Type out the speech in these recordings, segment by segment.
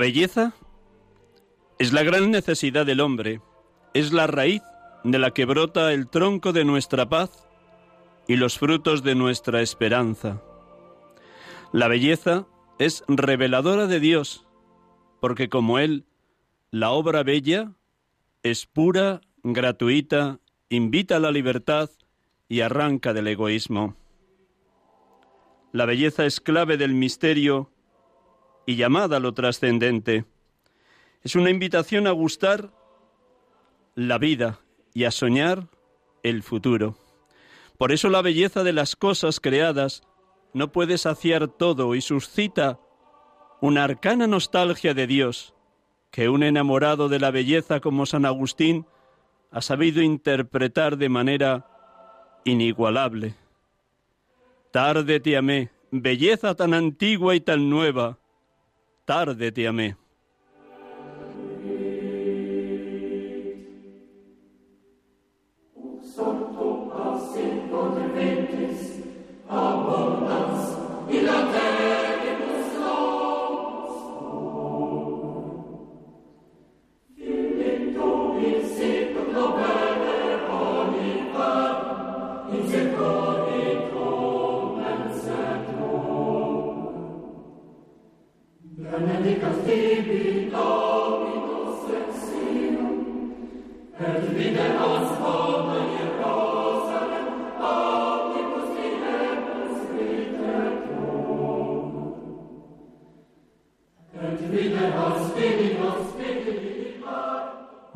belleza es la gran necesidad del hombre, es la raíz de la que brota el tronco de nuestra paz y los frutos de nuestra esperanza. La belleza es reveladora de Dios, porque como Él, la obra bella es pura, gratuita, invita a la libertad y arranca del egoísmo. La belleza es clave del misterio y llamada a lo trascendente. Es una invitación a gustar la vida y a soñar el futuro. Por eso la belleza de las cosas creadas no puede saciar todo y suscita una arcana nostalgia de Dios que un enamorado de la belleza como San Agustín ha sabido interpretar de manera inigualable. Tarde te amé, belleza tan antigua y tan nueva, tarde te amé.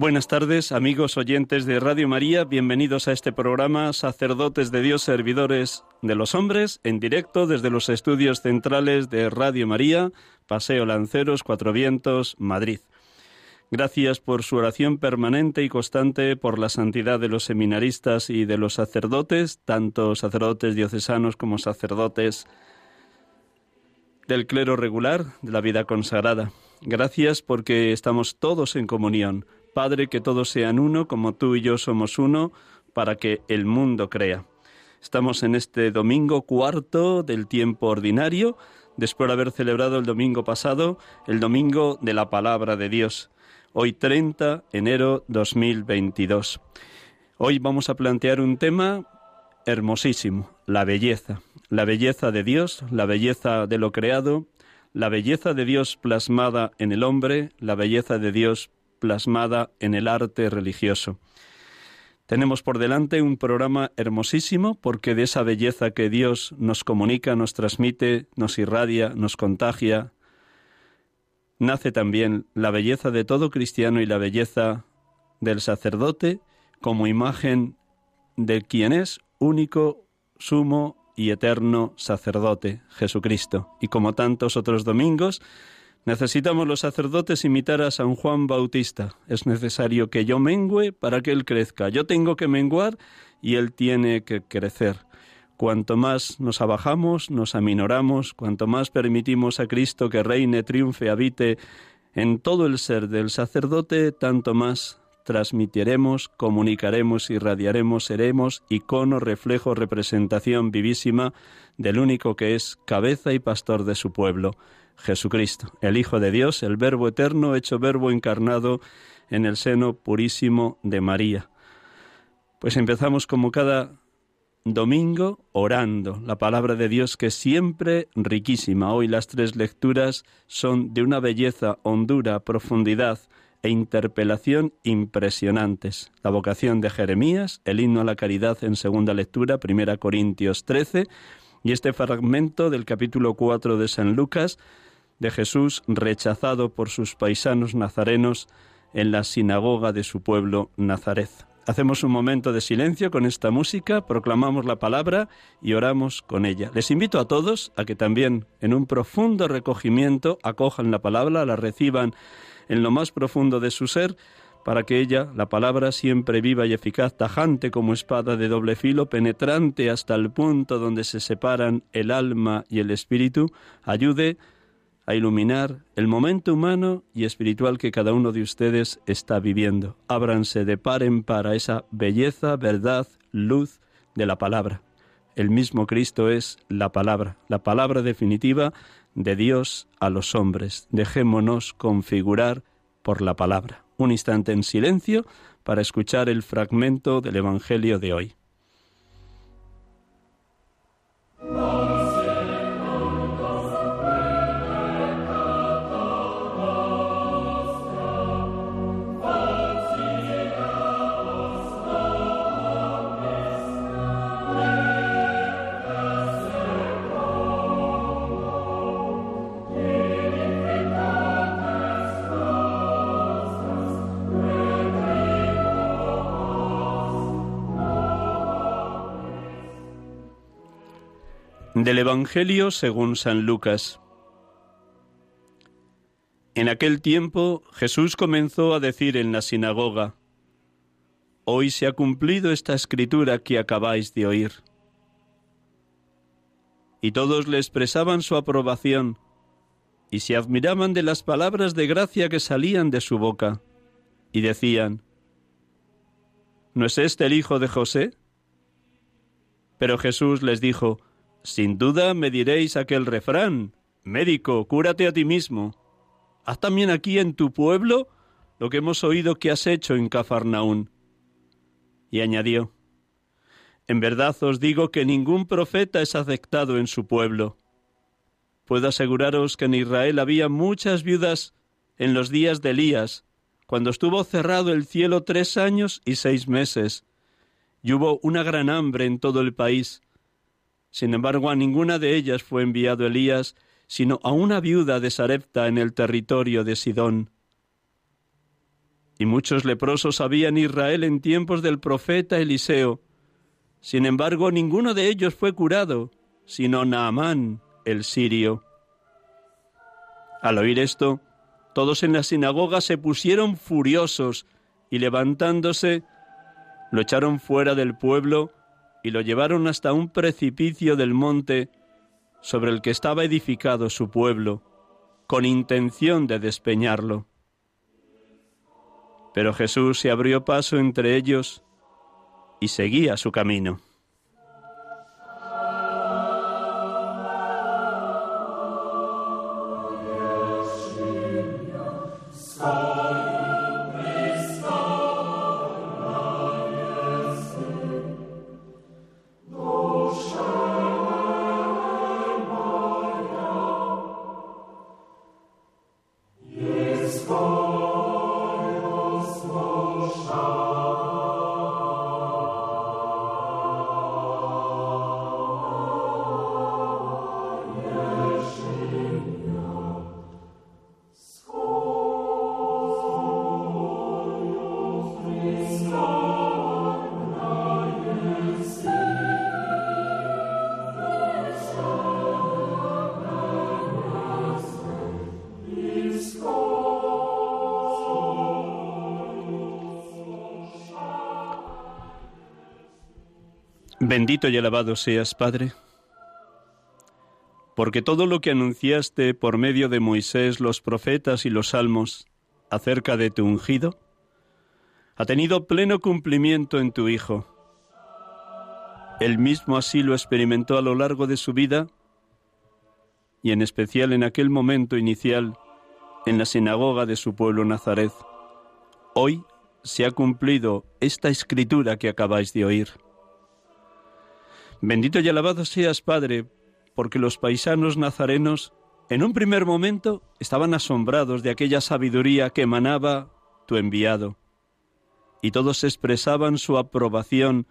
Buenas tardes, amigos oyentes de Radio María. Bienvenidos a este programa Sacerdotes de Dios, Servidores de los Hombres, en directo desde los estudios centrales de Radio María, Paseo Lanceros, Cuatro Vientos, Madrid. Gracias por su oración permanente y constante por la santidad de los seminaristas y de los sacerdotes, tanto sacerdotes diocesanos como sacerdotes del clero regular, de la vida consagrada. Gracias porque estamos todos en comunión. Padre, que todos sean uno, como tú y yo somos uno, para que el mundo crea. Estamos en este domingo cuarto del tiempo ordinario, después de haber celebrado el domingo pasado, el domingo de la palabra de Dios. Hoy 30 enero 2022. Hoy vamos a plantear un tema hermosísimo, la belleza, la belleza de Dios, la belleza de lo creado, la belleza de Dios plasmada en el hombre, la belleza de Dios plasmada en el arte religioso. Tenemos por delante un programa hermosísimo porque de esa belleza que Dios nos comunica, nos transmite, nos irradia, nos contagia, nace también la belleza de todo cristiano y la belleza del sacerdote como imagen de quien es único, sumo y eterno sacerdote, Jesucristo. Y como tantos otros domingos, necesitamos los sacerdotes imitar a San Juan Bautista. Es necesario que yo mengüe para que Él crezca. Yo tengo que menguar y Él tiene que crecer. Cuanto más nos abajamos, nos aminoramos, cuanto más permitimos a Cristo que reine, triunfe, habite en todo el ser del sacerdote, tanto más transmitiremos, comunicaremos, irradiaremos, seremos icono, reflejo, representación vivísima del único que es cabeza y pastor de su pueblo, Jesucristo, el Hijo de Dios, el Verbo eterno hecho Verbo encarnado en el seno purísimo de María. Pues empezamos como cada domingo orando la palabra de Dios que es siempre riquísima. Hoy las tres lecturas son de una belleza, hondura, profundidad, e interpelación impresionantes. La vocación de Jeremías, el himno a la caridad en segunda lectura, primera Corintios 13, y este fragmento del capítulo 4 de San Lucas, de Jesús rechazado por sus paisanos nazarenos en la sinagoga de su pueblo Nazaret. Hacemos un momento de silencio con esta música, proclamamos la palabra y oramos con ella. Les invito a todos a que también en un profundo recogimiento acojan la palabra, la reciban en lo más profundo de su ser, para que ella, la palabra siempre viva y eficaz, tajante como espada de doble filo, penetrante hasta el punto donde se separan el alma y el espíritu, ayude a iluminar el momento humano y espiritual que cada uno de ustedes está viviendo. Ábranse de par en par a esa belleza, verdad, luz de la palabra. El mismo Cristo es la palabra, la palabra definitiva de Dios a los hombres. Dejémonos configurar por la palabra. Un instante en silencio para escuchar el fragmento del Evangelio de hoy. Del Evangelio según San Lucas. En aquel tiempo Jesús comenzó a decir en la sinagoga, Hoy se ha cumplido esta escritura que acabáis de oír. Y todos le expresaban su aprobación y se admiraban de las palabras de gracia que salían de su boca, y decían, ¿No es este el hijo de José? Pero Jesús les dijo, sin duda me diréis aquel refrán, médico, cúrate a ti mismo. Haz también aquí en tu pueblo lo que hemos oído que has hecho en Cafarnaún. Y añadió, En verdad os digo que ningún profeta es aceptado en su pueblo. Puedo aseguraros que en Israel había muchas viudas en los días de Elías, cuando estuvo cerrado el cielo tres años y seis meses, y hubo una gran hambre en todo el país, sin embargo, a ninguna de ellas fue enviado Elías, sino a una viuda de Sarepta en el territorio de Sidón. Y muchos leprosos había en Israel en tiempos del profeta Eliseo. Sin embargo, ninguno de ellos fue curado, sino Naamán, el sirio. Al oír esto, todos en la sinagoga se pusieron furiosos y levantándose, lo echaron fuera del pueblo y lo llevaron hasta un precipicio del monte sobre el que estaba edificado su pueblo, con intención de despeñarlo. Pero Jesús se abrió paso entre ellos y seguía su camino. Bendito y alabado seas, Padre, porque todo lo que anunciaste por medio de Moisés, los profetas y los salmos acerca de tu ungido, ha tenido pleno cumplimiento en tu Hijo. Él mismo así lo experimentó a lo largo de su vida y en especial en aquel momento inicial en la sinagoga de su pueblo Nazaret. Hoy se ha cumplido esta escritura que acabáis de oír. Bendito y alabado seas, Padre, porque los paisanos nazarenos en un primer momento estaban asombrados de aquella sabiduría que emanaba tu enviado, y todos expresaban su aprobación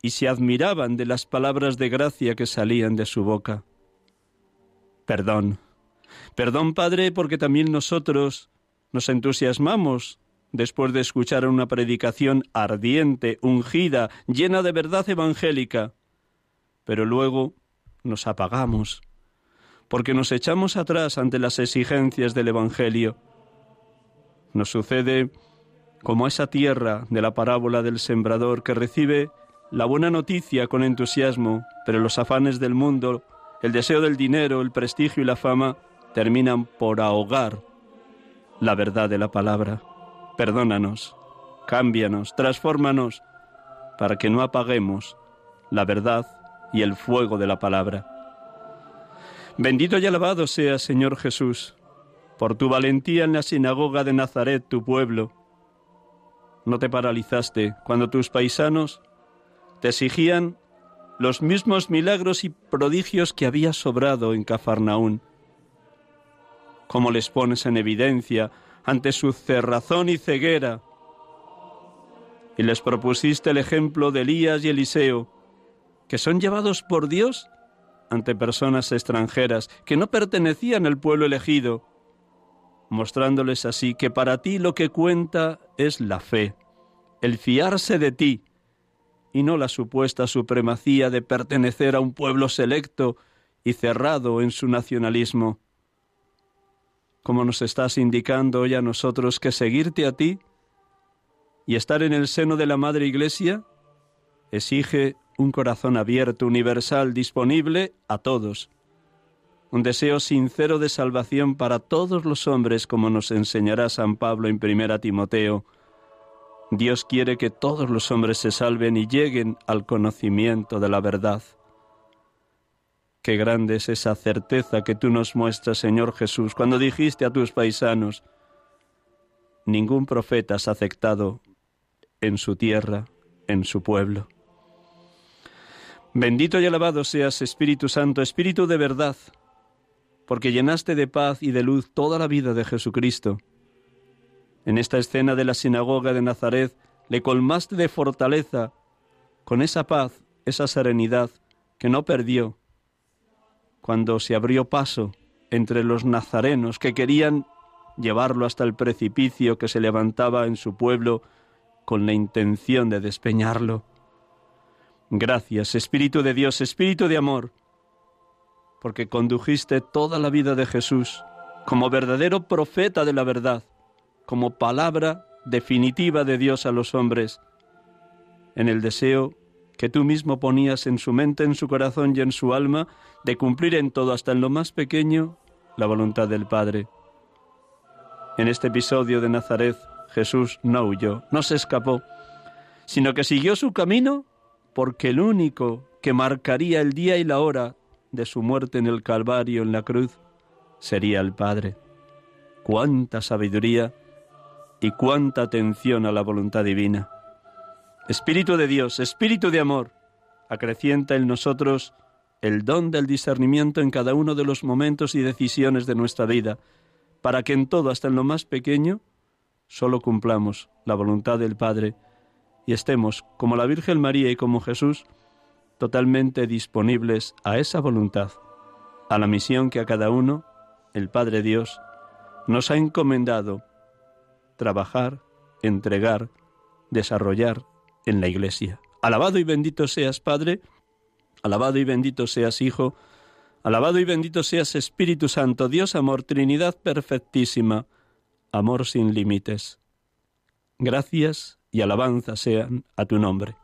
y se admiraban de las palabras de gracia que salían de su boca. Perdón, perdón Padre, porque también nosotros nos entusiasmamos después de escuchar una predicación ardiente, ungida, llena de verdad evangélica, pero luego nos apagamos, porque nos echamos atrás ante las exigencias del Evangelio. Nos sucede como esa tierra de la parábola del sembrador que recibe la buena noticia con entusiasmo, pero los afanes del mundo, el deseo del dinero, el prestigio y la fama terminan por ahogar la verdad de la palabra. Perdónanos, cámbianos, transfórmanos, para que no apaguemos la verdad y el fuego de la palabra. Bendito y alabado sea, Señor Jesús, por tu valentía en la sinagoga de Nazaret, tu pueblo. No te paralizaste cuando tus paisanos te exigían los mismos milagros y prodigios que había sobrado en Cafarnaún. ¿Cómo les pones en evidencia ante su cerrazón y ceguera? Y les propusiste el ejemplo de Elías y Eliseo, que son llevados por Dios ante personas extranjeras que no pertenecían al pueblo elegido, mostrándoles así que para ti lo que cuenta es la fe, el fiarse de ti, y no la supuesta supremacía de pertenecer a un pueblo selecto y cerrado en su nacionalismo. Como nos estás indicando hoy a nosotros que seguirte a ti y estar en el seno de la Madre Iglesia exige un corazón abierto, universal, disponible a todos. Un deseo sincero de salvación para todos los hombres, como nos enseñará San Pablo en 1 Timoteo. Dios quiere que todos los hombres se salven y lleguen al conocimiento de la verdad. Qué grande es esa certeza que tú nos muestras, Señor Jesús, cuando dijiste a tus paisanos, ningún profeta has aceptado en su tierra, en su pueblo. Bendito y alabado seas, Espíritu Santo, Espíritu de verdad, porque llenaste de paz y de luz toda la vida de Jesucristo. En esta escena de la sinagoga de Nazaret le colmaste de fortaleza con esa paz, esa serenidad que no perdió cuando se abrió paso entre los nazarenos que querían llevarlo hasta el precipicio que se levantaba en su pueblo con la intención de despeñarlo. Gracias, Espíritu de Dios, Espíritu de amor, porque condujiste toda la vida de Jesús como verdadero profeta de la verdad, como palabra definitiva de Dios a los hombres, en el deseo que tú mismo ponías en su mente, en su corazón y en su alma, de cumplir en todo, hasta en lo más pequeño, la voluntad del Padre. En este episodio de Nazaret, Jesús no huyó, no se escapó, sino que siguió su camino porque el único que marcaría el día y la hora de su muerte en el Calvario, en la cruz, sería el Padre. Cuánta sabiduría y cuánta atención a la voluntad divina. Espíritu de Dios, Espíritu de amor, acrecienta en nosotros el don del discernimiento en cada uno de los momentos y decisiones de nuestra vida, para que en todo, hasta en lo más pequeño, solo cumplamos la voluntad del Padre y estemos, como la Virgen María y como Jesús, totalmente disponibles a esa voluntad, a la misión que a cada uno el Padre Dios nos ha encomendado trabajar, entregar, desarrollar en la Iglesia. Alabado y bendito seas, Padre, alabado y bendito seas, Hijo, alabado y bendito seas, Espíritu Santo, Dios, amor, Trinidad perfectísima, amor sin límites. Gracias y alabanza sean a tu nombre.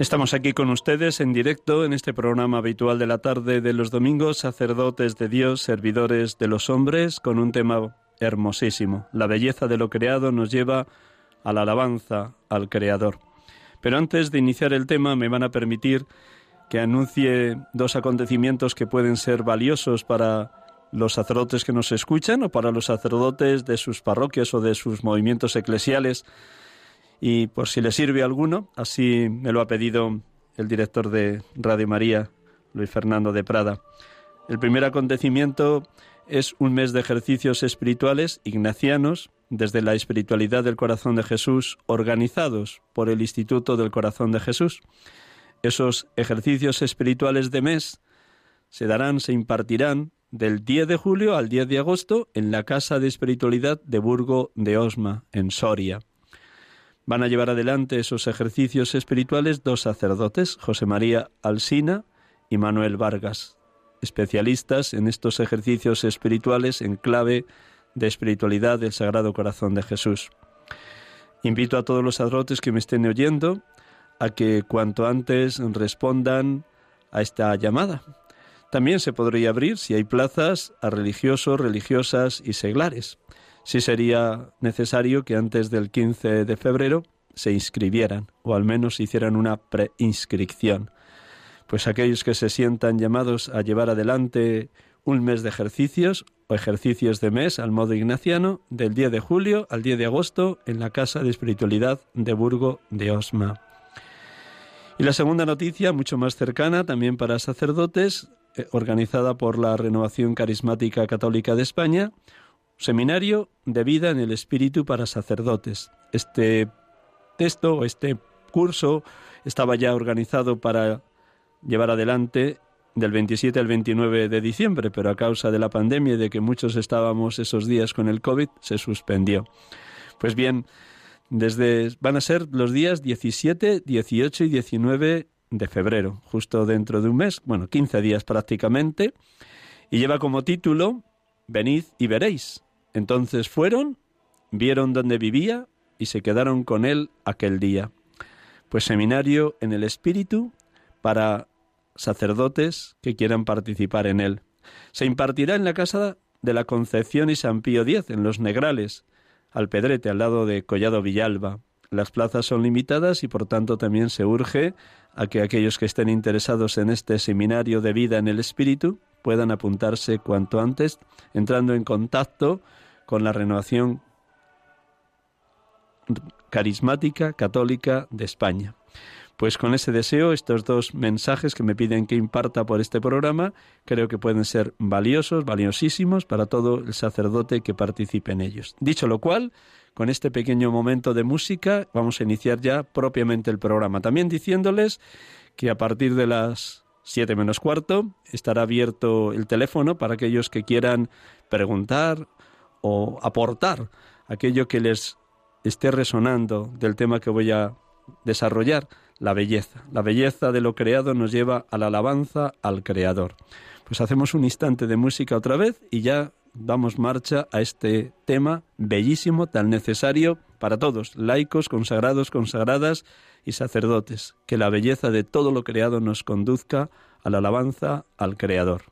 Estamos aquí con ustedes en directo en este programa habitual de la tarde de los domingos, sacerdotes de Dios, servidores de los hombres, con un tema hermosísimo. La belleza de lo creado nos lleva a la alabanza al Creador. Pero antes de iniciar el tema me van a permitir que anuncie dos acontecimientos que pueden ser valiosos para los sacerdotes que nos escuchan o para los sacerdotes de sus parroquias o de sus movimientos eclesiales y por si le sirve alguno, así me lo ha pedido el director de Radio María, Luis Fernando de Prada. El primer acontecimiento es un mes de ejercicios espirituales ignacianos desde la espiritualidad del corazón de Jesús organizados por el Instituto del Corazón de Jesús. Esos ejercicios espirituales de mes se darán, se impartirán del 10 de julio al 10 de agosto en la Casa de Espiritualidad de Burgo de Osma, en Soria. Van a llevar adelante esos ejercicios espirituales dos sacerdotes, José María Alsina y Manuel Vargas, especialistas en estos ejercicios espirituales en clave de espiritualidad del Sagrado Corazón de Jesús. Invito a todos los sacerdotes que me estén oyendo a que cuanto antes respondan a esta llamada. También se podría abrir, si hay plazas, a religiosos, religiosas y seglares sí sería necesario que antes del 15 de febrero se inscribieran o al menos hicieran una preinscripción. Pues aquellos que se sientan llamados a llevar adelante un mes de ejercicios o ejercicios de mes al modo ignaciano del 10 de julio al 10 de agosto en la Casa de Espiritualidad de Burgo de Osma. Y la segunda noticia, mucho más cercana, también para sacerdotes, eh, organizada por la Renovación Carismática Católica de España, Seminario de Vida en el Espíritu para Sacerdotes. Este texto este curso estaba ya organizado para llevar adelante del 27 al 29 de diciembre, pero a causa de la pandemia y de que muchos estábamos esos días con el COVID, se suspendió. Pues bien, desde van a ser los días 17, 18 y 19 de febrero, justo dentro de un mes, bueno, 15 días prácticamente, y lleva como título Venid y veréis, entonces fueron, vieron dónde vivía y se quedaron con él aquel día. Pues seminario en el Espíritu para sacerdotes que quieran participar en él. Se impartirá en la casa de la Concepción y San Pío X, en Los Negrales, al Pedrete, al lado de Collado Villalba. Las plazas son limitadas y por tanto también se urge a que aquellos que estén interesados en este seminario de vida en el Espíritu puedan apuntarse cuanto antes entrando en contacto con la renovación carismática católica de España. Pues con ese deseo, estos dos mensajes que me piden que imparta por este programa, creo que pueden ser valiosos, valiosísimos para todo el sacerdote que participe en ellos. Dicho lo cual, con este pequeño momento de música, vamos a iniciar ya propiamente el programa. También diciéndoles que a partir de las siete menos cuarto estará abierto el teléfono para aquellos que quieran preguntar o aportar aquello que les esté resonando del tema que voy a desarrollar la belleza. La belleza de lo creado nos lleva a la alabanza al Creador. Pues hacemos un instante de música otra vez y ya damos marcha a este tema bellísimo, tan necesario para todos, laicos, consagrados, consagradas y sacerdotes. Que la belleza de todo lo creado nos conduzca a la alabanza al Creador.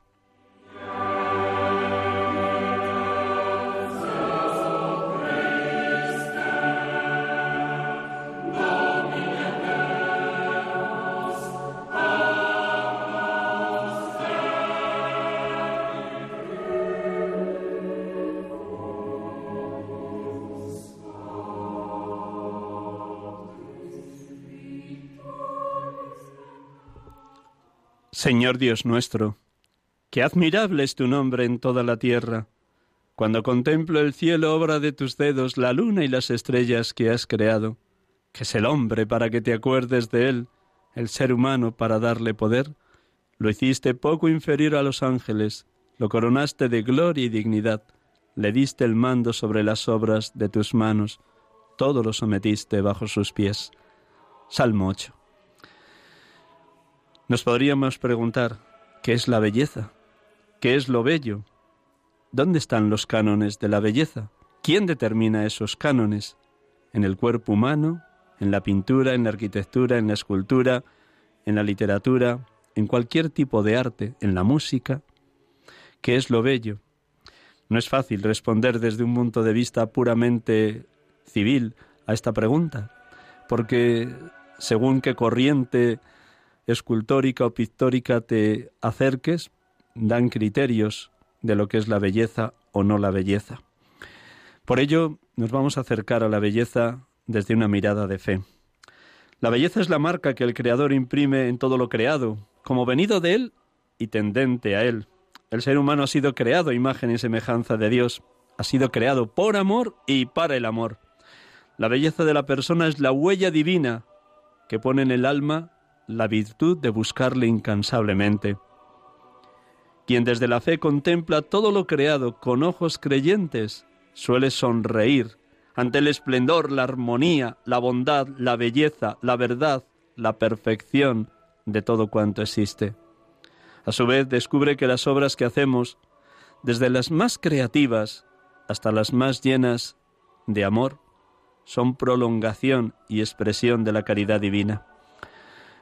Señor Dios nuestro, qué admirable es tu nombre en toda la tierra. Cuando contemplo el cielo, obra de tus dedos, la luna y las estrellas que has creado, que es el hombre para que te acuerdes de él, el ser humano para darle poder, lo hiciste poco inferior a los ángeles, lo coronaste de gloria y dignidad, le diste el mando sobre las obras de tus manos, todo lo sometiste bajo sus pies. Salmo 8. Nos podríamos preguntar, ¿qué es la belleza? ¿Qué es lo bello? ¿Dónde están los cánones de la belleza? ¿Quién determina esos cánones? ¿En el cuerpo humano? ¿En la pintura? ¿En la arquitectura? ¿En la escultura? ¿En la literatura? ¿En cualquier tipo de arte? ¿En la música? ¿Qué es lo bello? No es fácil responder desde un punto de vista puramente civil a esta pregunta, porque según qué corriente escultórica o pictórica te acerques, dan criterios de lo que es la belleza o no la belleza. Por ello, nos vamos a acercar a la belleza desde una mirada de fe. La belleza es la marca que el Creador imprime en todo lo creado, como venido de Él y tendente a Él. El ser humano ha sido creado imagen y semejanza de Dios, ha sido creado por amor y para el amor. La belleza de la persona es la huella divina que pone en el alma la virtud de buscarle incansablemente. Quien desde la fe contempla todo lo creado con ojos creyentes suele sonreír ante el esplendor, la armonía, la bondad, la belleza, la verdad, la perfección de todo cuanto existe. A su vez descubre que las obras que hacemos, desde las más creativas hasta las más llenas de amor, son prolongación y expresión de la caridad divina.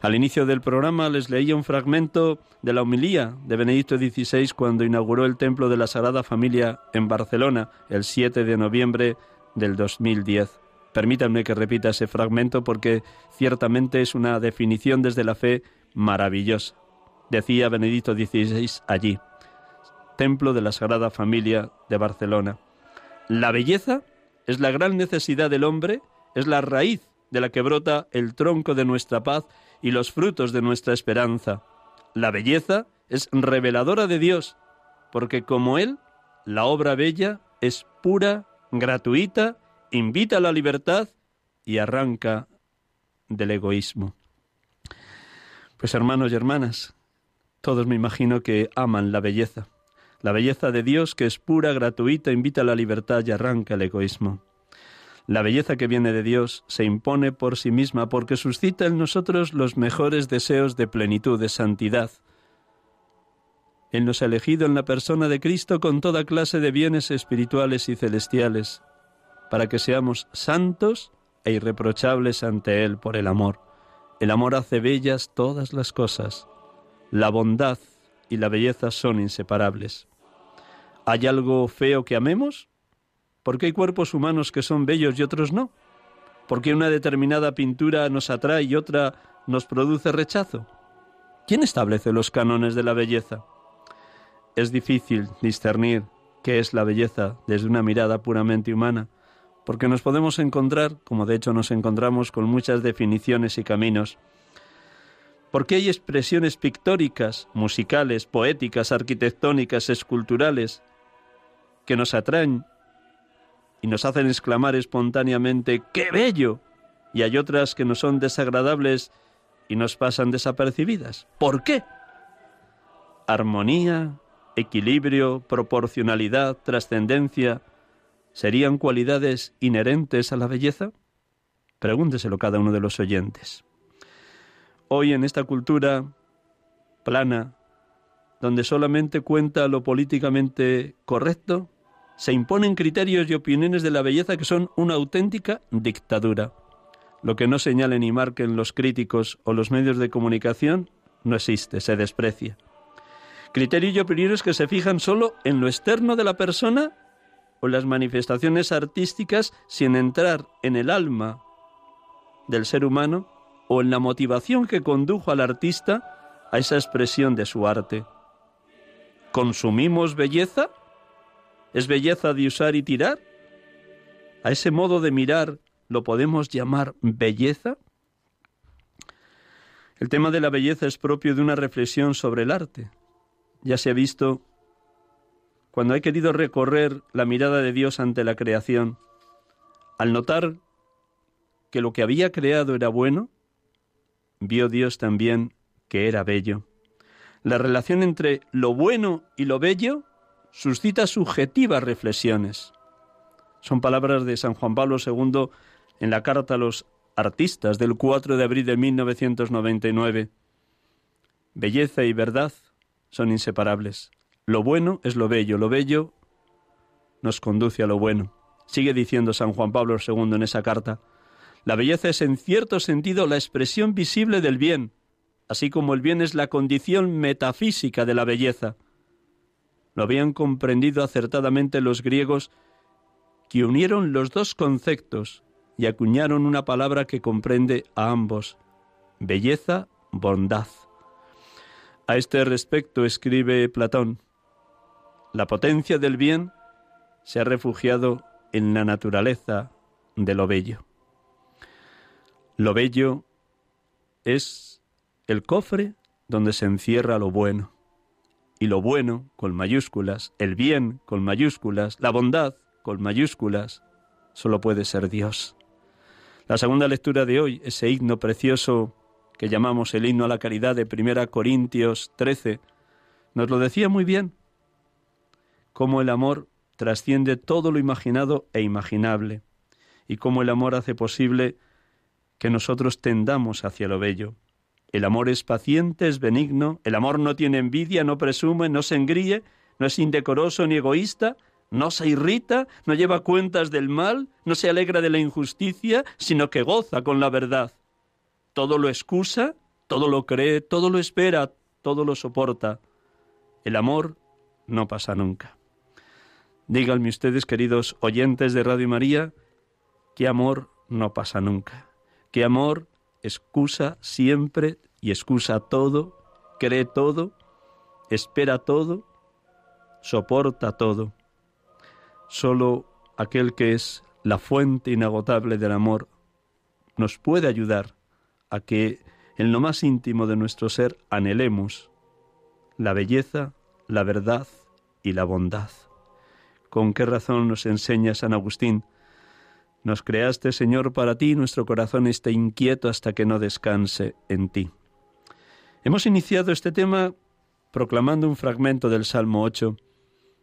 Al inicio del programa les leía un fragmento de la homilía de Benedicto XVI cuando inauguró el Templo de la Sagrada Familia en Barcelona el 7 de noviembre del 2010. Permítanme que repita ese fragmento porque ciertamente es una definición desde la fe maravillosa. Decía Benedicto XVI allí, Templo de la Sagrada Familia de Barcelona. La belleza es la gran necesidad del hombre, es la raíz de la que brota el tronco de nuestra paz y los frutos de nuestra esperanza. La belleza es reveladora de Dios, porque como Él, la obra bella es pura, gratuita, invita a la libertad y arranca del egoísmo. Pues hermanos y hermanas, todos me imagino que aman la belleza. La belleza de Dios que es pura, gratuita, invita a la libertad y arranca el egoísmo. La belleza que viene de Dios se impone por sí misma porque suscita en nosotros los mejores deseos de plenitud, de santidad. Él nos ha elegido en la persona de Cristo con toda clase de bienes espirituales y celestiales, para que seamos santos e irreprochables ante Él por el amor. El amor hace bellas todas las cosas. La bondad y la belleza son inseparables. ¿Hay algo feo que amemos? ¿Por qué hay cuerpos humanos que son bellos y otros no? ¿Por qué una determinada pintura nos atrae y otra nos produce rechazo? ¿Quién establece los cánones de la belleza? Es difícil discernir qué es la belleza desde una mirada puramente humana, porque nos podemos encontrar, como de hecho nos encontramos con muchas definiciones y caminos. porque hay expresiones pictóricas, musicales, poéticas, arquitectónicas, esculturales, que nos atraen y nos hacen exclamar espontáneamente ¡qué bello! Y hay otras que nos son desagradables y nos pasan desapercibidas. ¿Por qué? Armonía, equilibrio, proporcionalidad, trascendencia, ¿serían cualidades inherentes a la belleza? Pregúnteselo cada uno de los oyentes. Hoy en esta cultura plana, donde solamente cuenta lo políticamente correcto, se imponen criterios y opiniones de la belleza que son una auténtica dictadura. Lo que no señalen y marquen los críticos o los medios de comunicación no existe, se desprecia. Criterios y opiniones que se fijan solo en lo externo de la persona o las manifestaciones artísticas sin entrar en el alma del ser humano o en la motivación que condujo al artista a esa expresión de su arte. ¿Consumimos belleza? ¿Es belleza de usar y tirar? ¿A ese modo de mirar lo podemos llamar belleza? El tema de la belleza es propio de una reflexión sobre el arte. Ya se ha visto cuando he querido recorrer la mirada de Dios ante la creación, al notar que lo que había creado era bueno, vio Dios también que era bello. La relación entre lo bueno y lo bello suscita subjetivas reflexiones. Son palabras de San Juan Pablo II en la carta a los artistas del 4 de abril de 1999. Belleza y verdad son inseparables. Lo bueno es lo bello, lo bello nos conduce a lo bueno. Sigue diciendo San Juan Pablo II en esa carta. La belleza es en cierto sentido la expresión visible del bien, así como el bien es la condición metafísica de la belleza. Lo habían comprendido acertadamente los griegos que unieron los dos conceptos y acuñaron una palabra que comprende a ambos, belleza, bondad. A este respecto escribe Platón, la potencia del bien se ha refugiado en la naturaleza de lo bello. Lo bello es el cofre donde se encierra lo bueno y lo bueno con mayúsculas, el bien con mayúsculas, la bondad con mayúsculas, solo puede ser Dios. La segunda lectura de hoy, ese himno precioso que llamamos el himno a la caridad de 1 Corintios 13, nos lo decía muy bien, cómo el amor trasciende todo lo imaginado e imaginable, y cómo el amor hace posible que nosotros tendamos hacia lo bello. El amor es paciente, es benigno, el amor no tiene envidia, no presume, no se engríe, no es indecoroso ni egoísta, no se irrita, no lleva cuentas del mal, no se alegra de la injusticia, sino que goza con la verdad. Todo lo excusa, todo lo cree, todo lo espera, todo lo soporta. El amor no pasa nunca. Díganme ustedes, queridos oyentes de Radio María, que amor no pasa nunca, que amor excusa siempre y excusa todo, cree todo, espera todo, soporta todo. Solo aquel que es la fuente inagotable del amor nos puede ayudar a que en lo más íntimo de nuestro ser anhelemos la belleza, la verdad y la bondad. ¿Con qué razón nos enseña San Agustín? Nos creaste, Señor, para ti, nuestro corazón está inquieto hasta que no descanse en ti. Hemos iniciado este tema proclamando un fragmento del Salmo 8.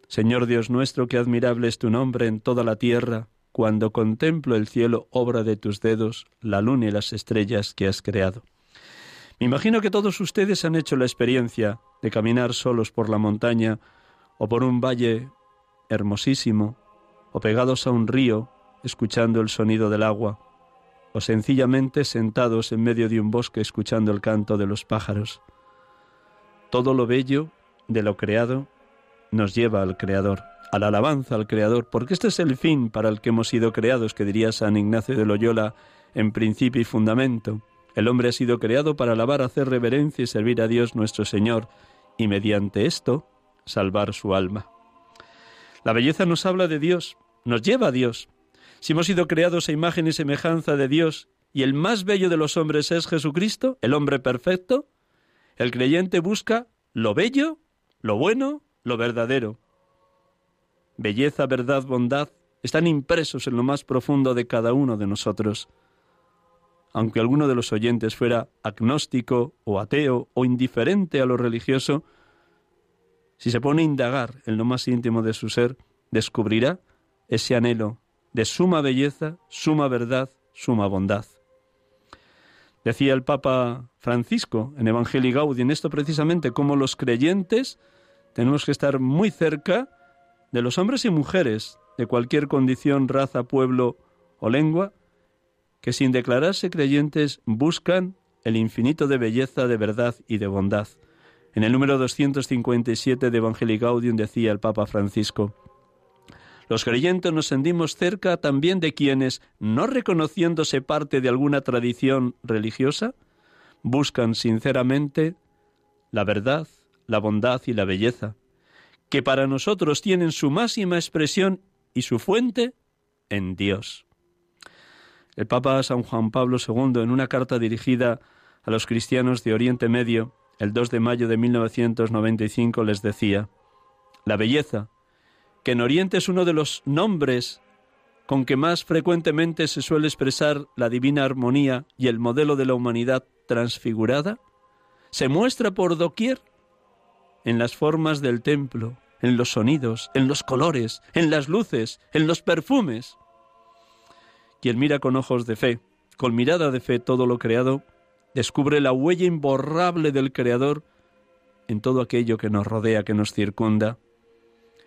Señor Dios nuestro, qué admirable es tu nombre en toda la tierra, cuando contemplo el cielo, obra de tus dedos, la luna y las estrellas que has creado. Me imagino que todos ustedes han hecho la experiencia de caminar solos por la montaña o por un valle hermosísimo, o pegados a un río, escuchando el sonido del agua, o sencillamente sentados en medio de un bosque escuchando el canto de los pájaros. Todo lo bello de lo creado nos lleva al Creador, a la alabanza al Creador, porque este es el fin para el que hemos sido creados, que diría San Ignacio de Loyola en principio y fundamento. El hombre ha sido creado para alabar, hacer reverencia y servir a Dios nuestro Señor, y mediante esto salvar su alma. La belleza nos habla de Dios, nos lleva a Dios, si hemos sido creados a imagen y semejanza de Dios y el más bello de los hombres es Jesucristo, el hombre perfecto, El creyente busca lo bello, lo bueno, lo verdadero. Belleza, verdad, bondad están impresos en lo más profundo de cada uno de nosotros. Aunque alguno de los oyentes fuera agnóstico o ateo o indiferente a lo religioso, si se pone a indagar en lo más íntimo de su ser, descubrirá ese anhelo de suma belleza, suma verdad, suma bondad. Decía el Papa Francisco en Evangelii Gaudium esto precisamente, como los creyentes tenemos que estar muy cerca de los hombres y mujeres de cualquier condición, raza, pueblo o lengua, que sin declararse creyentes buscan el infinito de belleza, de verdad y de bondad. En el número 257 de Evangelii Gaudium decía el Papa Francisco, los creyentes nos sentimos cerca también de quienes, no reconociéndose parte de alguna tradición religiosa, buscan sinceramente la verdad, la bondad y la belleza, que para nosotros tienen su máxima expresión y su fuente en Dios. El Papa San Juan Pablo II, en una carta dirigida a los cristianos de Oriente Medio, el 2 de mayo de 1995, les decía, La belleza, que en Oriente es uno de los nombres con que más frecuentemente se suele expresar la divina armonía y el modelo de la humanidad transfigurada, se muestra por doquier en las formas del templo, en los sonidos, en los colores, en las luces, en los perfumes. Quien mira con ojos de fe, con mirada de fe todo lo creado, descubre la huella imborrable del Creador en todo aquello que nos rodea, que nos circunda.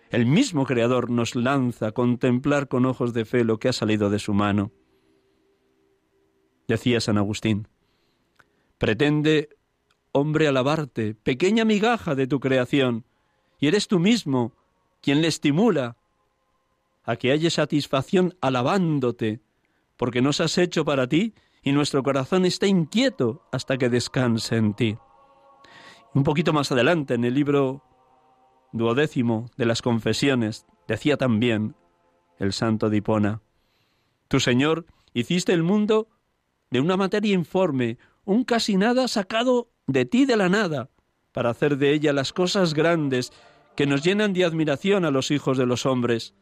El mismo Creador nos lanza a contemplar con ojos de fe lo que ha salido de su mano. Decía San Agustín, pretende, hombre, alabarte, pequeña migaja de tu creación, y eres tú mismo quien le estimula a que haya satisfacción alabándote, porque nos has hecho para ti y nuestro corazón está inquieto hasta que descanse en ti. Un poquito más adelante, en el libro duodécimo de las confesiones, decía también el santo Dipona, Tu Señor hiciste el mundo de una materia informe, un casi nada sacado de ti de la nada, para hacer de ella las cosas grandes que nos llenan de admiración a los hijos de los hombres.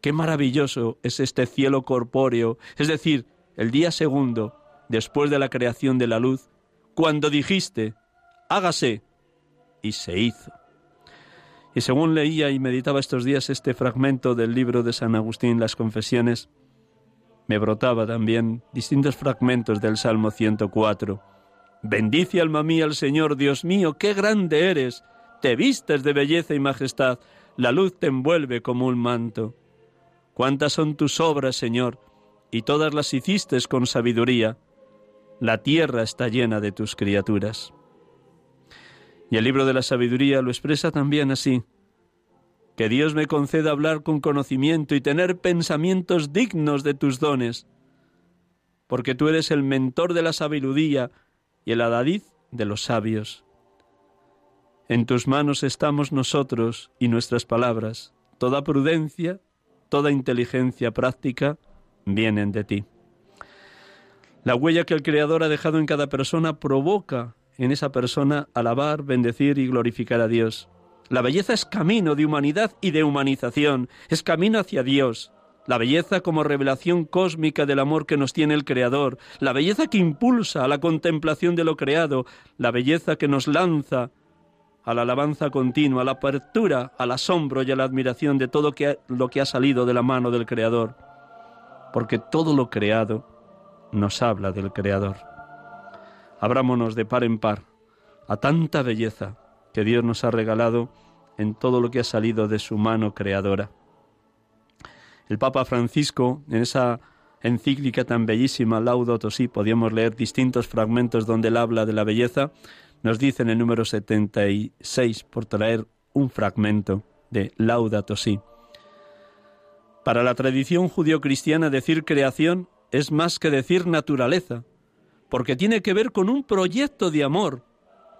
Qué maravilloso es este cielo corpóreo, es decir, el día segundo, después de la creación de la luz, cuando dijiste, hágase, y se hizo. Y según leía y meditaba estos días este fragmento del libro de San Agustín, Las Confesiones, me brotaba también distintos fragmentos del Salmo 104. Bendice alma mía al Señor, Dios mío, qué grande eres, te vistes de belleza y majestad, la luz te envuelve como un manto. Cuántas son tus obras, Señor, y todas las hiciste con sabiduría. La tierra está llena de tus criaturas. Y el libro de la sabiduría lo expresa también así. Que Dios me conceda hablar con conocimiento y tener pensamientos dignos de tus dones, porque tú eres el mentor de la sabiduría y el adadid de los sabios. En tus manos estamos nosotros y nuestras palabras. Toda prudencia, toda inteligencia práctica vienen de ti. La huella que el Creador ha dejado en cada persona provoca en esa persona alabar, bendecir y glorificar a Dios. La belleza es camino de humanidad y de humanización, es camino hacia Dios. La belleza como revelación cósmica del amor que nos tiene el Creador, la belleza que impulsa a la contemplación de lo creado, la belleza que nos lanza a la alabanza continua, a la apertura, al asombro y a la admiración de todo lo que ha salido de la mano del Creador. Porque todo lo creado nos habla del Creador abrámonos de par en par a tanta belleza que Dios nos ha regalado en todo lo que ha salido de su mano creadora. El Papa Francisco, en esa encíclica tan bellísima, Laudato Si, podíamos leer distintos fragmentos donde él habla de la belleza, nos dice en el número 76, por traer un fragmento de Laudato Si. Para la tradición judío-cristiana decir creación es más que decir naturaleza, porque tiene que ver con un proyecto de amor,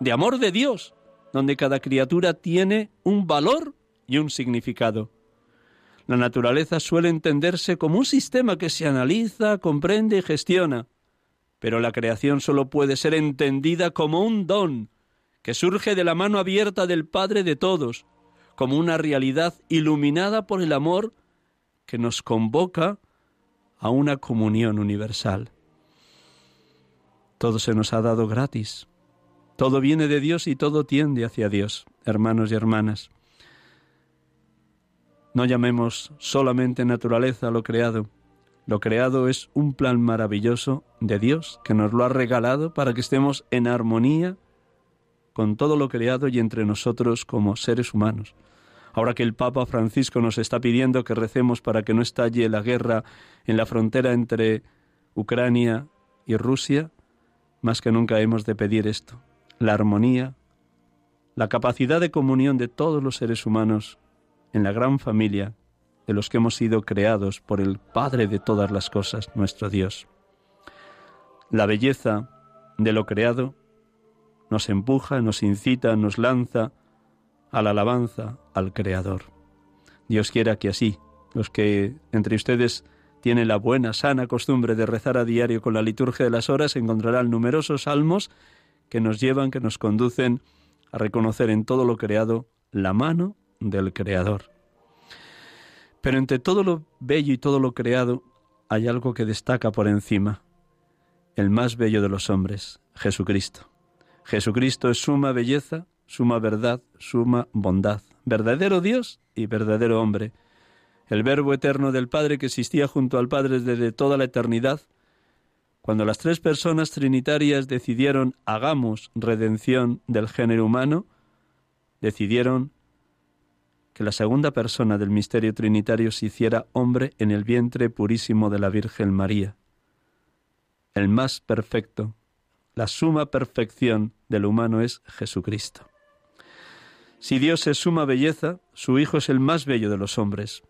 de amor de Dios, donde cada criatura tiene un valor y un significado. La naturaleza suele entenderse como un sistema que se analiza, comprende y gestiona, pero la creación solo puede ser entendida como un don que surge de la mano abierta del Padre de todos, como una realidad iluminada por el amor que nos convoca a una comunión universal. Todo se nos ha dado gratis. Todo viene de Dios y todo tiende hacia Dios, hermanos y hermanas. No llamemos solamente naturaleza lo creado. Lo creado es un plan maravilloso de Dios que nos lo ha regalado para que estemos en armonía con todo lo creado y entre nosotros como seres humanos. Ahora que el Papa Francisco nos está pidiendo que recemos para que no estalle la guerra en la frontera entre Ucrania y Rusia, más que nunca hemos de pedir esto, la armonía, la capacidad de comunión de todos los seres humanos en la gran familia de los que hemos sido creados por el Padre de todas las cosas, nuestro Dios. La belleza de lo creado nos empuja, nos incita, nos lanza a la alabanza al Creador. Dios quiera que así, los que entre ustedes tienen la buena, sana costumbre de rezar a diario con la liturgia de las horas, encontrarán numerosos salmos que nos llevan, que nos conducen a reconocer en todo lo creado la mano del Creador. Pero entre todo lo bello y todo lo creado hay algo que destaca por encima, el más bello de los hombres, Jesucristo. Jesucristo es suma belleza, suma verdad, suma bondad, verdadero Dios y verdadero hombre. El Verbo eterno del Padre que existía junto al Padre desde toda la eternidad, cuando las tres personas trinitarias decidieron hagamos redención del género humano, decidieron que la segunda persona del misterio trinitario se hiciera hombre en el vientre purísimo de la Virgen María. El más perfecto, la suma perfección del humano es Jesucristo. Si Dios es suma belleza, su Hijo es el más bello de los hombres.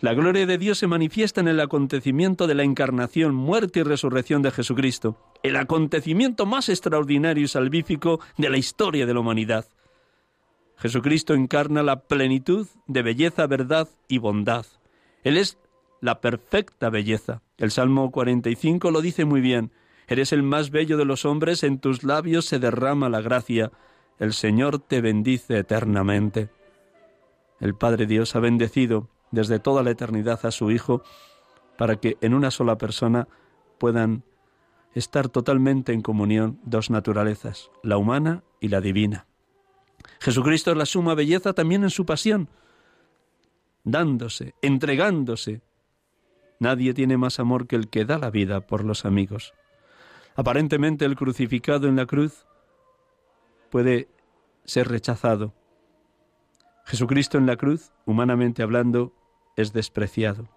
La gloria de Dios se manifiesta en el acontecimiento de la encarnación, muerte y resurrección de Jesucristo, el acontecimiento más extraordinario y salvífico de la historia de la humanidad. Jesucristo encarna la plenitud de belleza, verdad y bondad. Él es la perfecta belleza. El Salmo 45 lo dice muy bien. Eres el más bello de los hombres, en tus labios se derrama la gracia. El Señor te bendice eternamente. El Padre Dios ha bendecido desde toda la eternidad a su Hijo para que en una sola persona puedan estar totalmente en comunión dos naturalezas, la humana y la divina. Jesucristo es la suma belleza también en su pasión, dándose, entregándose. Nadie tiene más amor que el que da la vida por los amigos. Aparentemente el crucificado en la cruz puede ser rechazado. Jesucristo en la cruz, humanamente hablando, es despreciado.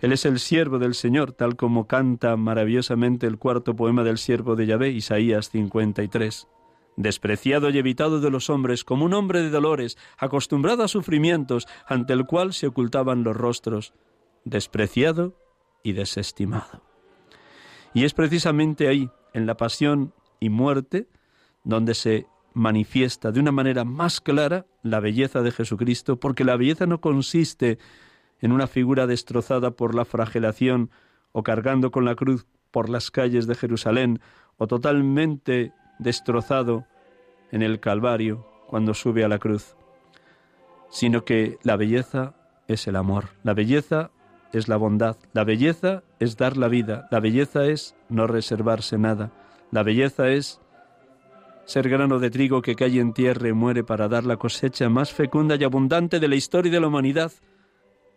Él es el siervo del Señor, tal como canta maravillosamente el cuarto poema del siervo de Yahvé, Isaías 53. Despreciado y evitado de los hombres, como un hombre de dolores, acostumbrado a sufrimientos, ante el cual se ocultaban los rostros, despreciado y desestimado. Y es precisamente ahí, en la pasión y muerte, donde se manifiesta de una manera más clara la belleza de Jesucristo, porque la belleza no consiste en una figura destrozada por la fragelación o cargando con la cruz por las calles de Jerusalén o totalmente destrozado en el Calvario cuando sube a la cruz, sino que la belleza es el amor, la belleza es la bondad, la belleza es dar la vida, la belleza es no reservarse nada, la belleza es ser grano de trigo que cae en tierra y muere para dar la cosecha más fecunda y abundante de la historia de la humanidad,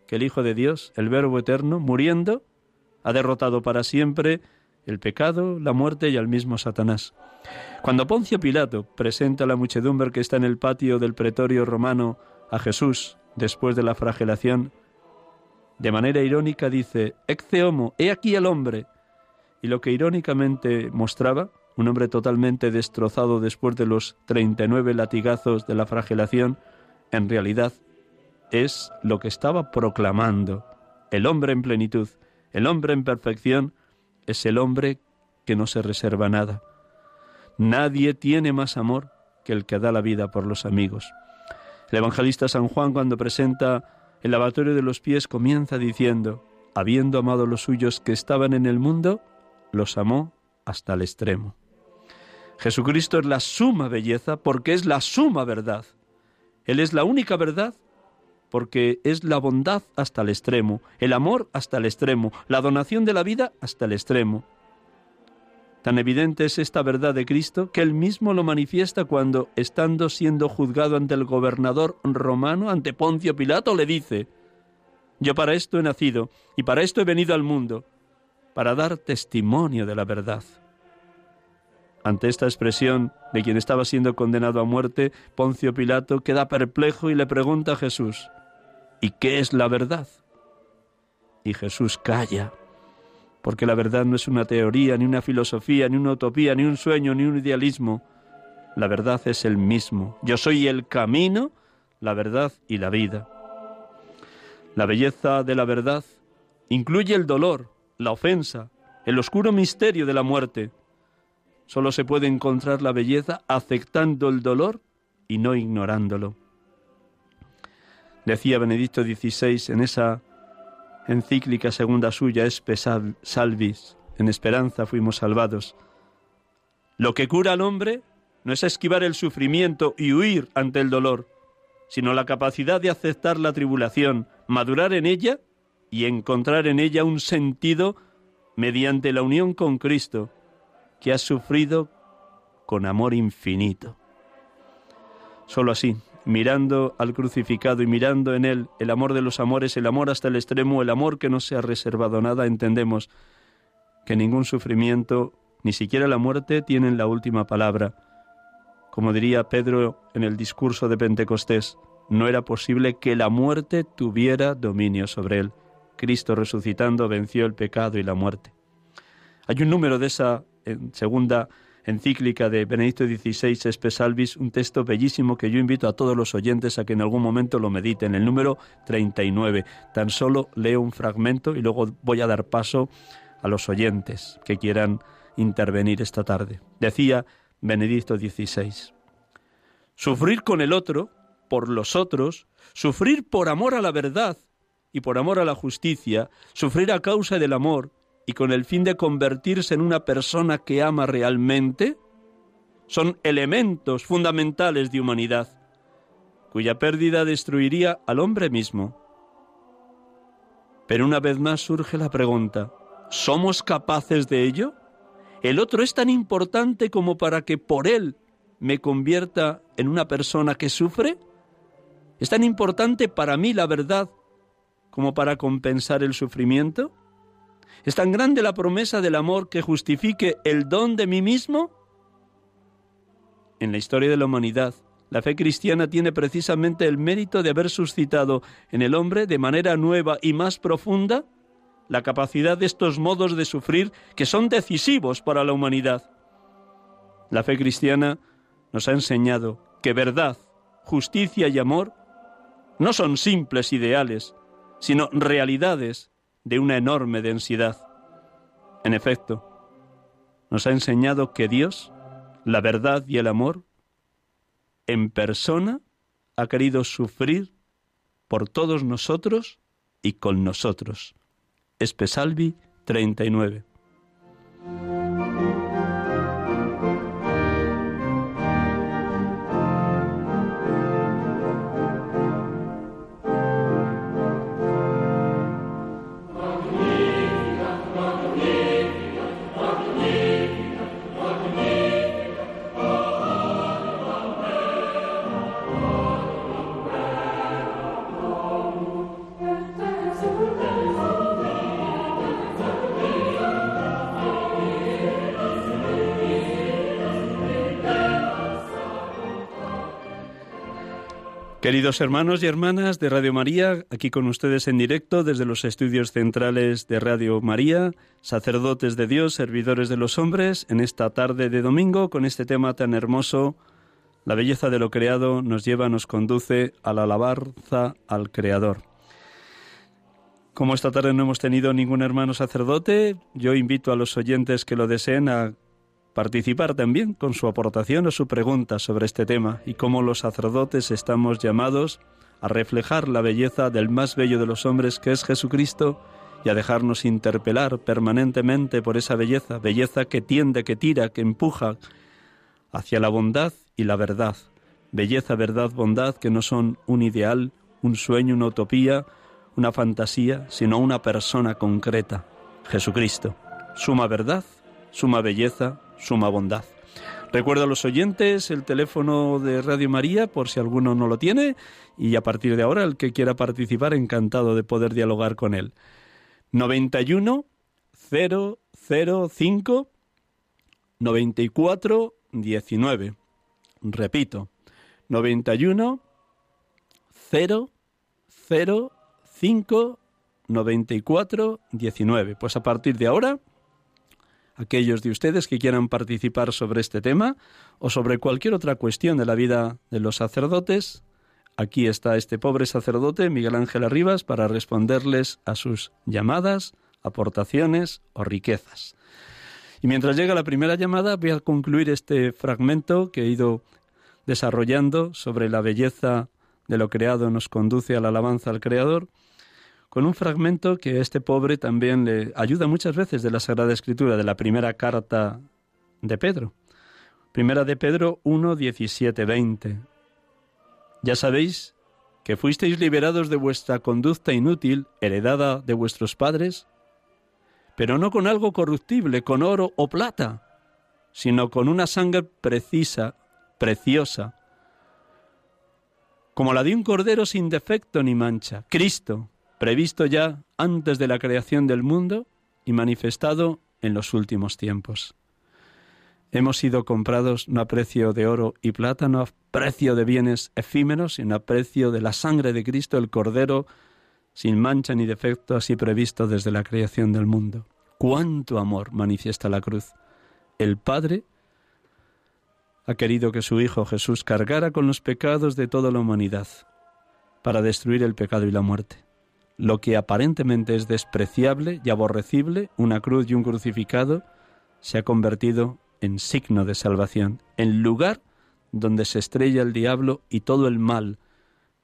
que el Hijo de Dios, el Verbo eterno, muriendo, ha derrotado para siempre el pecado, la muerte y al mismo Satanás. Cuando Poncio Pilato presenta a la muchedumbre que está en el patio del pretorio romano a Jesús después de la flagelación, de manera irónica dice, Ecce homo, he aquí el hombre. Y lo que irónicamente mostraba, un hombre totalmente destrozado después de los 39 latigazos de la flagelación, en realidad es lo que estaba proclamando. El hombre en plenitud, el hombre en perfección, es el hombre que no se reserva nada. Nadie tiene más amor que el que da la vida por los amigos. El evangelista San Juan cuando presenta el lavatorio de los pies comienza diciendo, habiendo amado los suyos que estaban en el mundo, los amó hasta el extremo. Jesucristo es la suma belleza porque es la suma verdad. Él es la única verdad porque es la bondad hasta el extremo, el amor hasta el extremo, la donación de la vida hasta el extremo. Tan evidente es esta verdad de Cristo que él mismo lo manifiesta cuando, estando siendo juzgado ante el gobernador romano, ante Poncio Pilato, le dice, Yo para esto he nacido y para esto he venido al mundo, para dar testimonio de la verdad. Ante esta expresión de quien estaba siendo condenado a muerte, Poncio Pilato queda perplejo y le pregunta a Jesús, ¿y qué es la verdad? Y Jesús calla porque la verdad no es una teoría, ni una filosofía, ni una utopía, ni un sueño, ni un idealismo. La verdad es el mismo. Yo soy el camino, la verdad y la vida. La belleza de la verdad incluye el dolor, la ofensa, el oscuro misterio de la muerte. Solo se puede encontrar la belleza aceptando el dolor y no ignorándolo. Decía Benedicto XVI en esa encíclica segunda suya es salvis, en esperanza fuimos salvados. Lo que cura al hombre no es esquivar el sufrimiento y huir ante el dolor, sino la capacidad de aceptar la tribulación, madurar en ella y encontrar en ella un sentido mediante la unión con Cristo, que ha sufrido con amor infinito. Solo así mirando al crucificado y mirando en él el amor de los amores, el amor hasta el extremo, el amor que no se ha reservado nada, entendemos que ningún sufrimiento, ni siquiera la muerte, tienen la última palabra. Como diría Pedro en el discurso de Pentecostés, no era posible que la muerte tuviera dominio sobre él. Cristo resucitando venció el pecado y la muerte. Hay un número de esa segunda encíclica de Benedicto XVI Espesalvis, un texto bellísimo que yo invito a todos los oyentes a que en algún momento lo mediten, el número 39. Tan solo leo un fragmento y luego voy a dar paso a los oyentes que quieran intervenir esta tarde. Decía Benedicto XVI, sufrir con el otro, por los otros, sufrir por amor a la verdad y por amor a la justicia, sufrir a causa del amor, y con el fin de convertirse en una persona que ama realmente, son elementos fundamentales de humanidad, cuya pérdida destruiría al hombre mismo. Pero una vez más surge la pregunta, ¿somos capaces de ello? ¿El otro es tan importante como para que por él me convierta en una persona que sufre? ¿Es tan importante para mí la verdad como para compensar el sufrimiento? ¿Es tan grande la promesa del amor que justifique el don de mí mismo? En la historia de la humanidad, la fe cristiana tiene precisamente el mérito de haber suscitado en el hombre de manera nueva y más profunda la capacidad de estos modos de sufrir que son decisivos para la humanidad. La fe cristiana nos ha enseñado que verdad, justicia y amor no son simples ideales, sino realidades de una enorme densidad. En efecto, nos ha enseñado que Dios, la verdad y el amor, en persona ha querido sufrir por todos nosotros y con nosotros. Espesalvi 39. Queridos hermanos y hermanas de Radio María, aquí con ustedes en directo desde los estudios centrales de Radio María, sacerdotes de Dios, servidores de los hombres, en esta tarde de domingo con este tema tan hermoso, la belleza de lo creado nos lleva, nos conduce a la alabanza al Creador. Como esta tarde no hemos tenido ningún hermano sacerdote, yo invito a los oyentes que lo deseen a participar también con su aportación o su pregunta sobre este tema y cómo los sacerdotes estamos llamados a reflejar la belleza del más bello de los hombres que es Jesucristo y a dejarnos interpelar permanentemente por esa belleza, belleza que tiende, que tira, que empuja hacia la bondad y la verdad. Belleza, verdad, bondad, que no son un ideal, un sueño, una utopía, una fantasía, sino una persona concreta, Jesucristo. Suma verdad, suma belleza, suma bondad. Recuerdo a los oyentes el teléfono de Radio María por si alguno no lo tiene y a partir de ahora el que quiera participar encantado de poder dialogar con él. 91 005 94 19. Repito, 91 005 94 19. Pues a partir de ahora aquellos de ustedes que quieran participar sobre este tema o sobre cualquier otra cuestión de la vida de los sacerdotes, aquí está este pobre sacerdote, Miguel Ángel Arribas, para responderles a sus llamadas, aportaciones o riquezas. Y mientras llega la primera llamada, voy a concluir este fragmento que he ido desarrollando sobre la belleza de lo creado nos conduce a la alabanza al Creador con un fragmento que este pobre también le ayuda muchas veces de la Sagrada Escritura, de la primera carta de Pedro. Primera de Pedro 1, 17, 20. Ya sabéis que fuisteis liberados de vuestra conducta inútil, heredada de vuestros padres, pero no con algo corruptible, con oro o plata, sino con una sangre precisa, preciosa, como la de un cordero sin defecto ni mancha, Cristo, previsto ya antes de la creación del mundo y manifestado en los últimos tiempos. Hemos sido comprados no a precio de oro y plata, no a precio de bienes efímeros, sino a precio de la sangre de Cristo, el Cordero, sin mancha ni defecto, así previsto desde la creación del mundo. Cuánto amor manifiesta la cruz. El Padre ha querido que su Hijo Jesús cargara con los pecados de toda la humanidad para destruir el pecado y la muerte lo que aparentemente es despreciable y aborrecible, una cruz y un crucificado, se ha convertido en signo de salvación, en lugar donde se estrella el diablo y todo el mal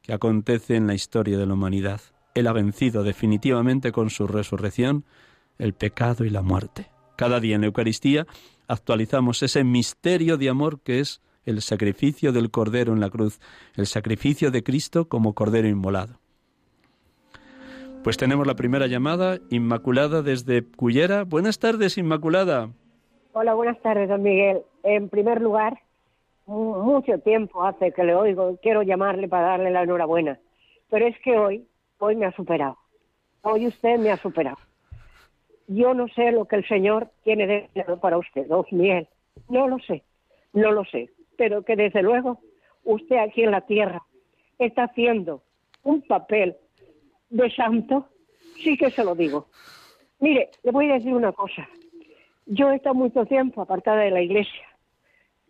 que acontece en la historia de la humanidad. Él ha vencido definitivamente con su resurrección el pecado y la muerte. Cada día en la Eucaristía actualizamos ese misterio de amor que es el sacrificio del Cordero en la cruz, el sacrificio de Cristo como Cordero inmolado. Pues tenemos la primera llamada, Inmaculada desde Cullera. Buenas tardes, Inmaculada. Hola, buenas tardes, don Miguel. En primer lugar, mucho tiempo hace que le oigo, quiero llamarle para darle la enhorabuena. Pero es que hoy, hoy me ha superado. Hoy usted me ha superado. Yo no sé lo que el Señor tiene de para usted, don Miguel. No lo sé, no lo sé. Pero que desde luego usted aquí en la tierra está haciendo un papel de santo, sí que se lo digo. Mire, le voy a decir una cosa. Yo he estado mucho tiempo apartada de la iglesia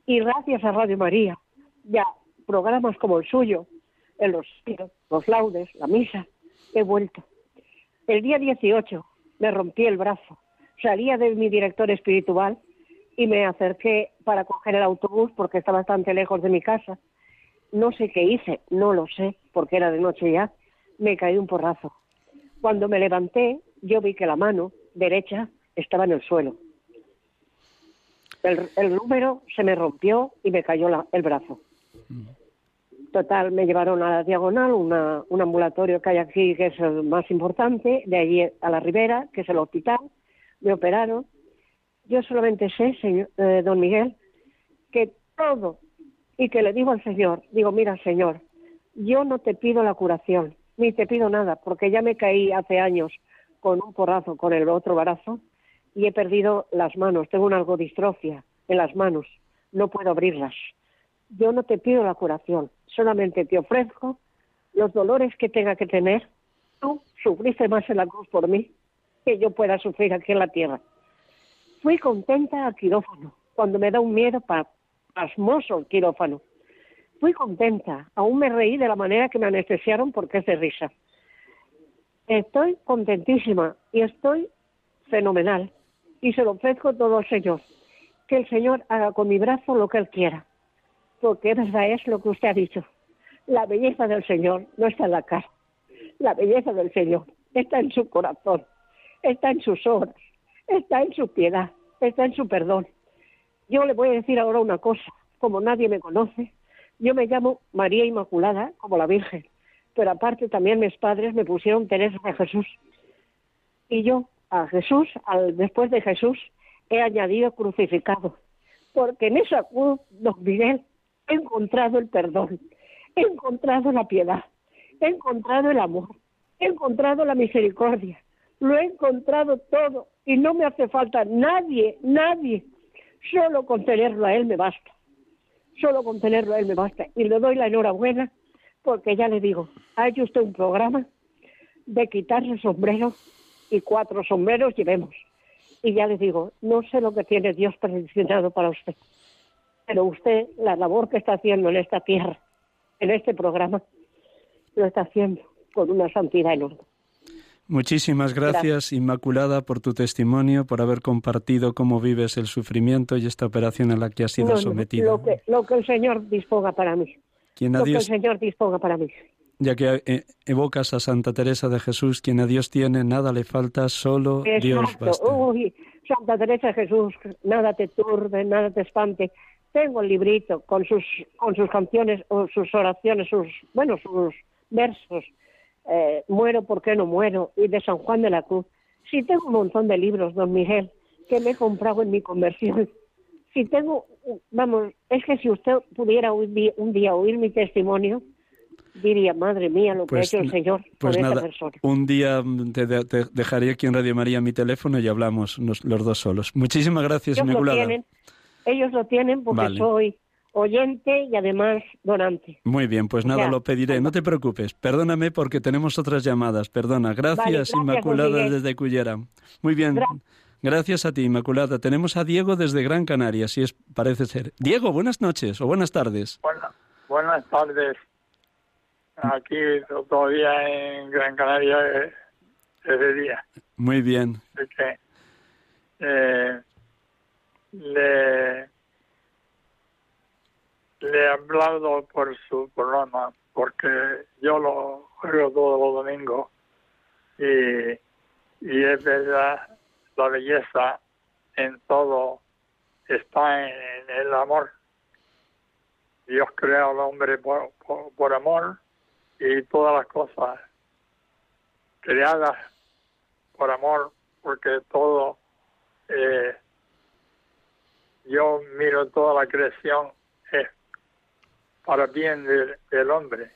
y gracias a Radio María, ya programas como el suyo, en los, los laudes, la misa, he vuelto. El día 18 me rompí el brazo. Salía de mi director espiritual y me acerqué para coger el autobús porque está bastante lejos de mi casa. No sé qué hice, no lo sé, porque era de noche ya me caí un porrazo. Cuando me levanté, yo vi que la mano derecha estaba en el suelo. El, número se me rompió y me cayó el brazo. Total, me llevaron a la diagonal, un ambulatorio que hay aquí que es el más importante, de allí a la ribera, que es el hospital, me operaron. Yo solamente sé, señor, eh, don Miguel, que todo, y que le digo al Señor, digo, mira, Señor, yo no te pido la curación, ni te pido nada, porque ya me caí hace años con un porrazo con el otro brazo y he perdido las manos, tengo una algodistrofia en las manos, no puedo abrirlas. Yo no te pido la curación, solamente te ofrezco los dolores que tenga que tener. Tú sufriste más en la cruz por mí que yo pueda sufrir aquí en la tierra. Fui contenta al quirófano, cuando me da un miedo pasmoso el quirófano Fui contenta, aún me reí de la manera que me anestesiaron porque es de risa. Estoy contentísima y estoy fenomenal y se lo ofrezco todo al Señor. Que el Señor haga con mi brazo lo que Él quiera, porque verdad es lo que usted ha dicho. La belleza del Señor no está en la cara, la belleza del Señor está en su corazón, está en sus obras, está en su piedad, está en su perdón. Yo le voy a decir ahora una cosa como nadie me conoce, yo me llamo María Inmaculada, como la Virgen, pero aparte también mis padres me pusieron Teresa de Jesús. Y yo a Jesús, al, después de Jesús, he añadido crucificado, porque en esa cruz, don Miguel, he encontrado el perdón, he encontrado la piedad, he encontrado el amor, he encontrado la misericordia, lo he encontrado todo y no me hace falta nadie, nadie, solo con tenerlo a él me basta, solo con tenerlo a él me basta y le doy la enhorabuena porque ya le digo, ha hecho usted un programa de quitarse el sombrero y cuatro sombreros llevemos. Y ya le digo, no sé lo que tiene Dios predestinado para usted, pero usted, la labor que está haciendo en esta tierra, en este programa, lo está haciendo con una santidad enorme. Muchísimas gracias, Inmaculada, por tu testimonio, por haber compartido cómo vives el sufrimiento y esta operación a la que has sido sometida. Lo que, lo que el Señor disponga para mí. lo que el Señor disponga para mí. Ya que eh, evocas a Santa Teresa de Jesús, quien a Dios tiene, nada le falta, solo Dios basta. Uy, Santa Teresa de Jesús, nada te turbe, nada te espante. Tengo el librito con sus, con sus canciones, o sus oraciones, sus, bueno, sus versos eh, muero porque no muero, y de San Juan de la Cruz. Si tengo un montón de libros, don Miguel, que me he comprado en mi conversión. Si tengo, vamos, es que si usted pudiera un día oír mi testimonio, diría, madre mía, lo que ha pues hecho el Señor pues por nada, persona. Un día te, dejaré aquí en Radio María mi teléfono y hablamos los dos solos. Muchísimas gracias, ellos Lo tienen, ellos lo tienen porque soy oyente y además donante. Muy bien, pues nada, lo pediré. No te preocupes. Perdóname porque tenemos otras llamadas. Perdona. Gracias, Inmaculada desde Cullera. Muy bien. Gracias a ti, Inmaculada. Tenemos a Diego desde Gran Canaria, si es parece ser. Diego, buenas noches o buenas tardes. buenas tardes. Aquí todavía en Gran Canaria es, de día. Muy bien. eh, le le he hablado por su programa, porque yo lo juego todos los domingos y, y es verdad, la belleza en todo está en, el amor. Dios crea al hombre por, por, amor y todas las cosas creadas por amor, porque todo, eh, yo miro toda la creación para bien del, hombre.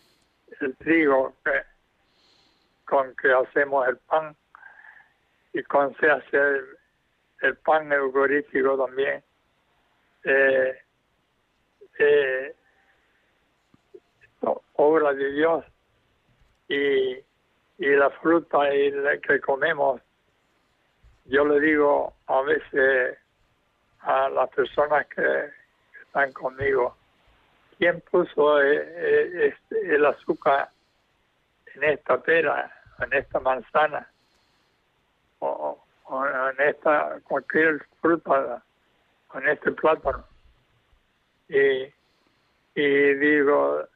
El trigo con que hacemos el pan y con se hace el, pan eucarístico también. Eh, eh, obra de Dios y, y la fruta y la que comemos, yo le digo a veces a las personas que están conmigo, quién puso el azúcar en esta pera, en esta manzana, o, en esta cualquier fruta, en este plátano. Y, digo,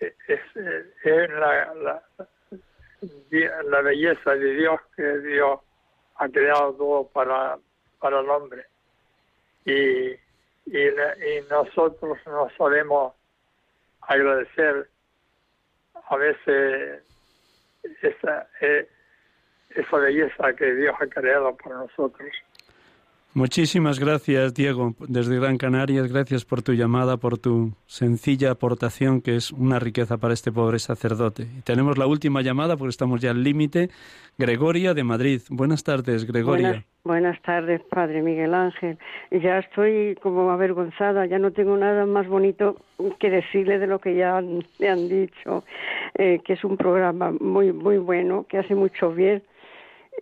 es, es la, la, la, belleza de Dios que Dios ha creado todo para, para el hombre. Y y, nosotros no solemos agradecer a veces esa, eh, esa belleza que Dios ha creado por nosotros. Muchísimas gracias, Diego, desde Gran Canarias. Gracias por tu llamada, por tu sencilla aportación, que es una riqueza para este pobre sacerdote. Y tenemos la última llamada, porque estamos ya al límite. Gregoria de Madrid. Buenas tardes, Gregoria. Buenas, tardes, Padre Miguel Ángel. Ya estoy como avergonzada, ya no tengo nada más bonito que decirle de lo que ya le han dicho, eh, que es un programa muy, muy bueno, que hace mucho bien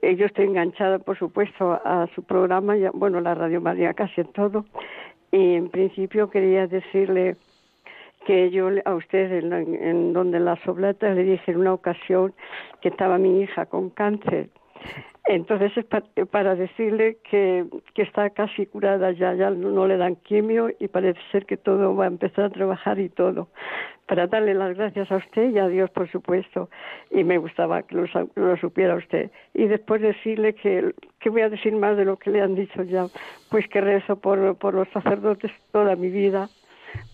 eh, yo estoy enganchada, por supuesto, a su programa, bueno, la Radio María casi en todo. Y en principio quería decirle que yo a usted, en, en donde las oblatas, le dije en una ocasión que estaba mi hija con cáncer entonces es para, decirle que, que, está casi curada ya, ya no le dan quimio y parece ser que todo va a empezar a trabajar y todo. Para darle las gracias a usted y a Dios, por supuesto. Y me gustaba que lo, supiera usted. Y después decirle que, que voy a decir más de lo que le han dicho ya, pues que rezo por, por los sacerdotes toda mi vida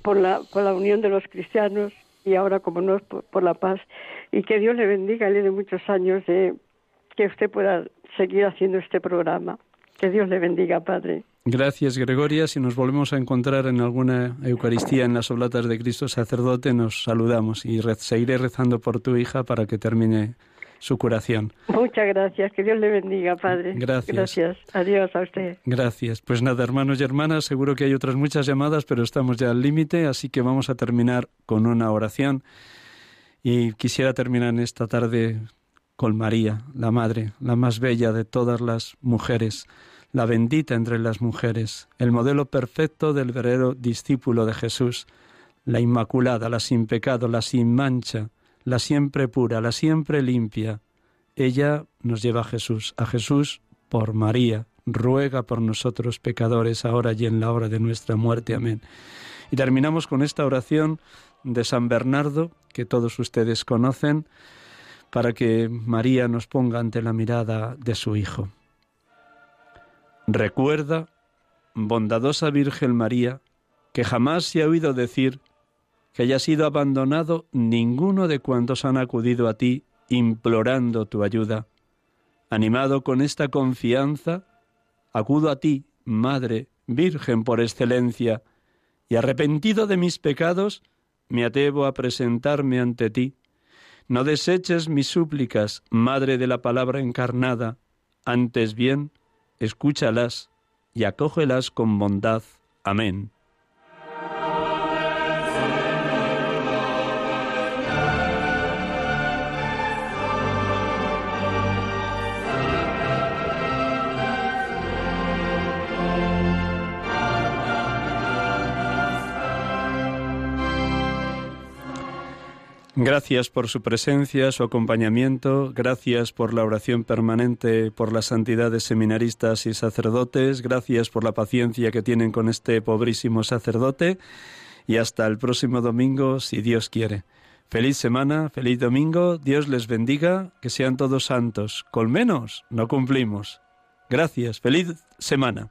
por la, por la unión de los cristianos y ahora, como no, por, la paz. Y que Dios le bendiga le dé muchos años de que usted pueda seguir haciendo este programa. Que Dios le bendiga, Padre. Gracias, Gregoria. Si nos volvemos a encontrar en alguna Eucaristía en las oblatas de Cristo sacerdote, nos saludamos y seguiré rezando por tu hija para que termine su curación. Muchas gracias. Que Dios le bendiga, Padre. Gracias. Gracias. Adiós a usted. Gracias. Pues nada, hermanos y hermanas, seguro que hay otras muchas llamadas, pero estamos ya al límite, así que vamos a terminar con una oración. Y quisiera terminar en esta tarde con María, la Madre, la más bella de todas las mujeres, la bendita entre las mujeres, el modelo perfecto del verdadero discípulo de Jesús, la Inmaculada, la sin pecado, la sin mancha, la siempre pura, la siempre limpia. Ella nos lleva a Jesús, a Jesús por María, ruega por nosotros pecadores ahora y en la hora de nuestra muerte. Amén. Y terminamos con esta oración de San Bernardo, que todos ustedes conocen, para que María nos ponga ante la mirada de su Hijo. Recuerda, bondadosa Virgen María, que jamás se ha oído decir que haya sido abandonado ninguno de cuantos han acudido a ti implorando tu ayuda. Animado con esta confianza, acudo a ti, Madre, Virgen por excelencia, y arrepentido de mis pecados, me atrevo a presentarme ante ti no deseches mis súplicas, Madre de la palabra encarnada, antes bien, escúchalas y acógelas con bondad. Amén. Gracias por su presencia, su acompañamiento, gracias por la oración permanente por la santidad de seminaristas y sacerdotes, gracias por la paciencia que tienen con este pobrísimo sacerdote y hasta el próximo domingo, si Dios quiere. Feliz semana, feliz domingo, Dios les bendiga, que sean todos santos. Con menos no cumplimos. Gracias, feliz semana.